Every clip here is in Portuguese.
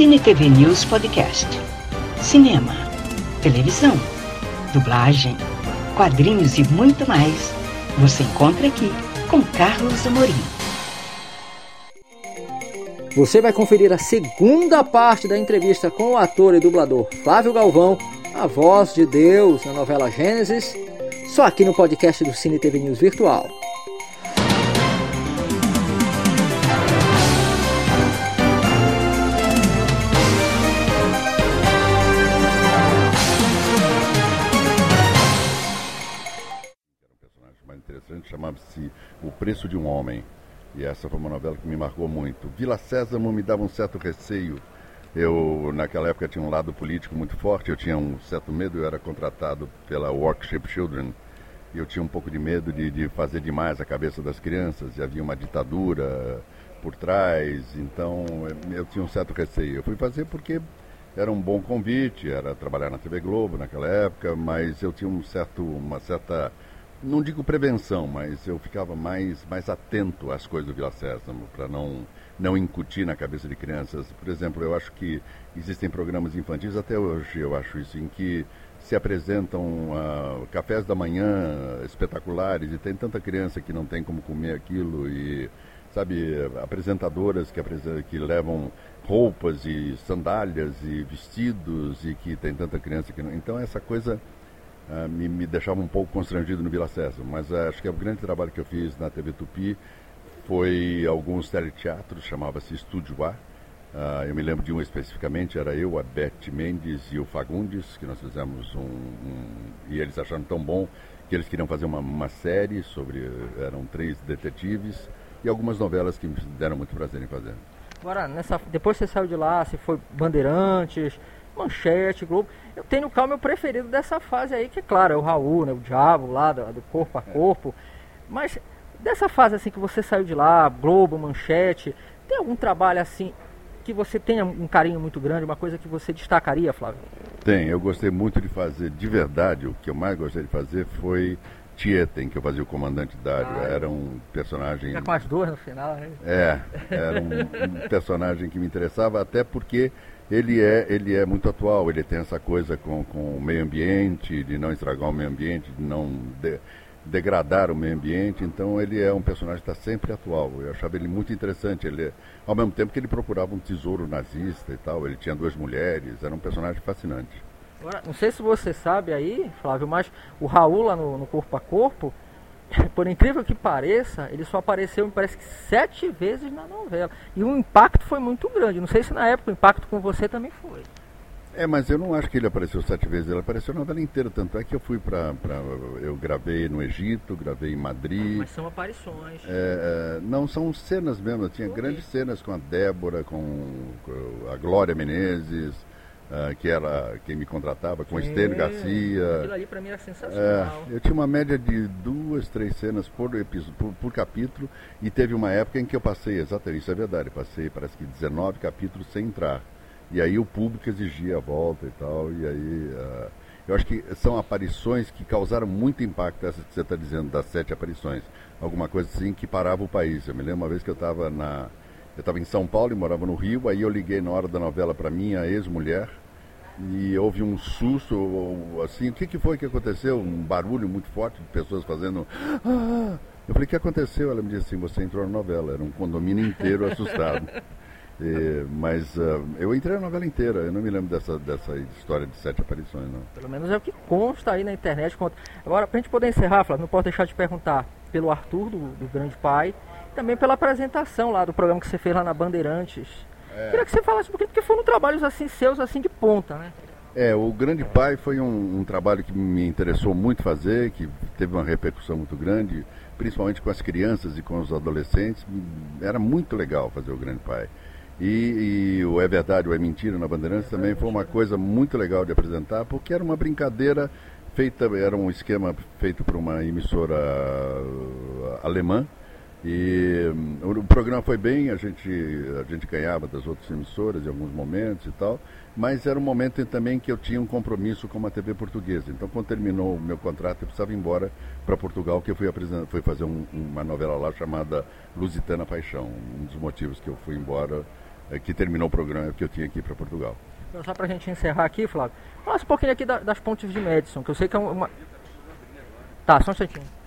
Cine TV News Podcast. Cinema, televisão, dublagem, quadrinhos e muito mais. Você encontra aqui com Carlos Amorim. Você vai conferir a segunda parte da entrevista com o ator e dublador Flávio Galvão, a voz de Deus na novela Gênesis, só aqui no podcast do Cine TV News Virtual. E essa foi uma novela que me marcou muito. Vila Sésamo me dava um certo receio. Eu, naquela época, tinha um lado político muito forte, eu tinha um certo medo, eu era contratado pela Workshop Children. E eu tinha um pouco de medo de, de fazer demais a cabeça das crianças, e havia uma ditadura por trás, então eu tinha um certo receio. Eu fui fazer porque era um bom convite, era trabalhar na TV Globo naquela época, mas eu tinha um certo, uma certa não digo prevenção, mas eu ficava mais, mais atento às coisas do Vila Sésamo, para não, não incutir na cabeça de crianças. Por exemplo, eu acho que existem programas infantis, até hoje eu acho isso, em que se apresentam uh, cafés da manhã espetaculares e tem tanta criança que não tem como comer aquilo e, sabe, apresentadoras que, que levam roupas e sandálias e vestidos e que tem tanta criança que não... Então essa coisa uh, me, me, deixava um pouco constrangido no Vila César. Mas uh, acho que o grande trabalho que eu fiz na TV Tupi foi alguns teleteatros, chamava-se Estúdio A. Uh, eu me lembro de um especificamente, era eu, a Beth Mendes e o Fagundes, que nós fizemos um, um, E eles acharam tão bom que eles queriam fazer uma, uma série sobre. Eram três detetives e algumas novelas que me deram muito prazer em fazer. Agora, nessa, depois você saiu de lá, você foi Bandeirantes, Manchete, Globo. Eu tenho o meu preferido dessa fase aí, que é claro, é o Raul, né, o Diabo lá, do, do corpo a corpo. Mas dessa fase assim que você saiu de lá, Globo, Manchete, tem algum trabalho assim que você tenha um carinho muito grande, uma coisa que você destacaria, Flávio? Tem, eu gostei muito de fazer, de verdade, o que eu mais gostei de fazer foi Tietem, que eu fazia o comandante Dário. Ah, era um personagem. Fica com as duas no final, né? É, era um, um personagem que me interessava, até porque ele é, ele é muito atual, ele tem essa coisa com, com o meio ambiente, de não estragar o meio ambiente, de não de, degradar o meio ambiente, então ele é um personagem que está sempre atual. Eu achava ele muito interessante, ele, ao mesmo tempo que ele procurava um tesouro nazista e tal, ele tinha duas mulheres, era um personagem fascinante. Agora, não sei se você sabe aí, Flávio, mas o Raul lá no, no Corpo a Corpo, por incrível que pareça, ele só apareceu, me parece que sete vezes na novela. E o impacto foi muito grande. Não sei se na época o impacto com você também foi. É, mas eu não acho que ele apareceu sete vezes, ele apareceu na novela inteira, tanto é que eu fui para. Eu gravei no Egito, gravei em Madrid. Mas são aparições. É, é não, são cenas mesmo, eu tinha grandes cenas com a Débora, com, com a Glória Menezes, Uh, que era quem me contratava, com o Estênio Garcia. Aquilo ali para mim era sensacional. É, eu tinha uma média de duas, três cenas por, episódio, por, por, capítulo e teve uma época em que eu passei, exatamente, isso é verdade, passei parece que 19 capítulos sem entrar. E aí o público exigia a volta e tal, e aí... Uh, eu acho que são aparições que causaram muito impacto, essas que você está dizendo, das sete aparições. Alguma coisa assim que parava o país. Eu me lembro uma vez que eu estava na... Eu estava em São Paulo e morava no Rio, aí eu liguei na hora da novela para minha ex-mulher, e houve um susto, assim, o que, que foi que aconteceu? Um barulho muito forte de pessoas fazendo. Ah! Eu falei, o que aconteceu? Ela me disse assim, você entrou na novela, era um condomínio inteiro assustado. E, mas uh, eu entrei na novela inteira, eu não me lembro dessa, dessa história de sete aparições, não. Pelo menos é o que consta aí na internet. Agora, para a gente poder encerrar, Flávio, não posso deixar de perguntar pelo Arthur, do, do Grande Pai, também pela apresentação lá do programa que você fez lá na Bandeirantes. É. Queria que você falasse um pouquinho, porque foram trabalhos assim seus, assim de ponta, né? É, o Grande Pai foi um, um, trabalho que me interessou muito fazer, que teve uma repercussão muito grande, principalmente com as crianças e com os adolescentes. Era muito legal fazer o Grande Pai. E, e o É Verdade ou É Mentira na Bandeirantes também foi uma coisa muito legal de apresentar, porque era uma brincadeira feita, era um esquema feito por uma emissora alemã, e hum, o programa foi bem, a gente, a gente ganhava das outras emissoras em alguns momentos e tal, mas era um momento também que eu tinha um compromisso com a TV portuguesa. Então, quando terminou o meu contrato, eu precisava ir embora para Portugal, que eu fui, fui fazer um, uma novela lá chamada Lusitana Paixão. Um dos motivos que eu fui embora é, que terminou o programa que eu tinha aqui para Portugal. Então, só para a gente encerrar aqui, Flávio, fala um pouquinho aqui da, das pontes de Madison, que eu sei que é uma... Tá, só um instantinho.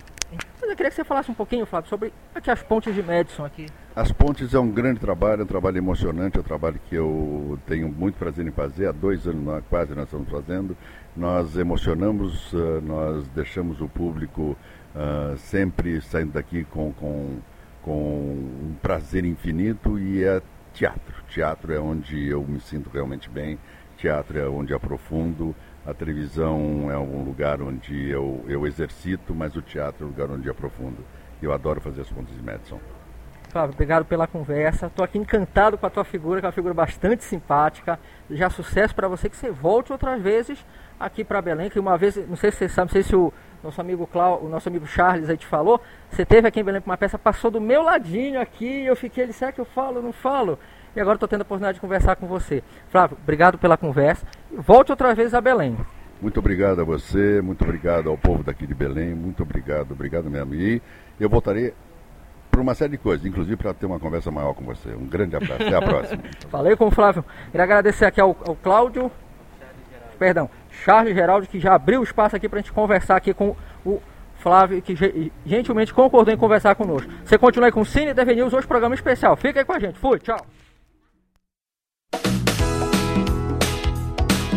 Mas eu queria que você falasse um pouquinho, Flávio, sobre aqui as pontes de Madison aqui. As pontes é um grande trabalho, é um trabalho emocionante, é um trabalho que eu tenho muito prazer em fazer. Há dois anos quase nós estamos fazendo. Nós emocionamos, eh, nós deixamos o público uh, sempre saindo daqui com, com, com um prazer infinito e é teatro. Teatro é onde eu me sinto realmente bem, teatro é onde aprofundo, a televisão é um lugar onde eu, eu exercito, mas o teatro é o lugar onde aprofundo. Eu adoro fazer as pontes de Madison. Flávio, obrigado pela conversa. Estou aqui encantado com a tua figura, que é uma figura bastante simpática. Já sucesso para você, que você volte outras vezes aqui para Belém, que uma vez, não sei se você sabe, não sei se o nosso amigo Clau, o nosso amigo Charles aí te falou, você teve aqui em Belém com uma peça, passou do meu ladinho aqui, eu fiquei, ele, será que eu falo, não falo? E agora estou tendo a oportunidade de conversar com você. Flávio, obrigado pela conversa. Volte outra vez a Belém. Muito obrigado a você, muito obrigado ao povo daqui de Belém, muito obrigado, obrigado mesmo. E eu voltarei por uma série de coisas, inclusive para ter uma conversa maior com você. Um grande abraço, até a próxima. Falei com o Flávio. Queria agradecer aqui ao, ao Cláudio, perdão, Charles Geraldo, que já abriu o espaço aqui para a gente conversar aqui com o Flávio, que gentilmente concordou em conversar conosco. Você continua aí com o Cine TV News, hoje programa especial. Fica aí com a gente. Fui, tchau.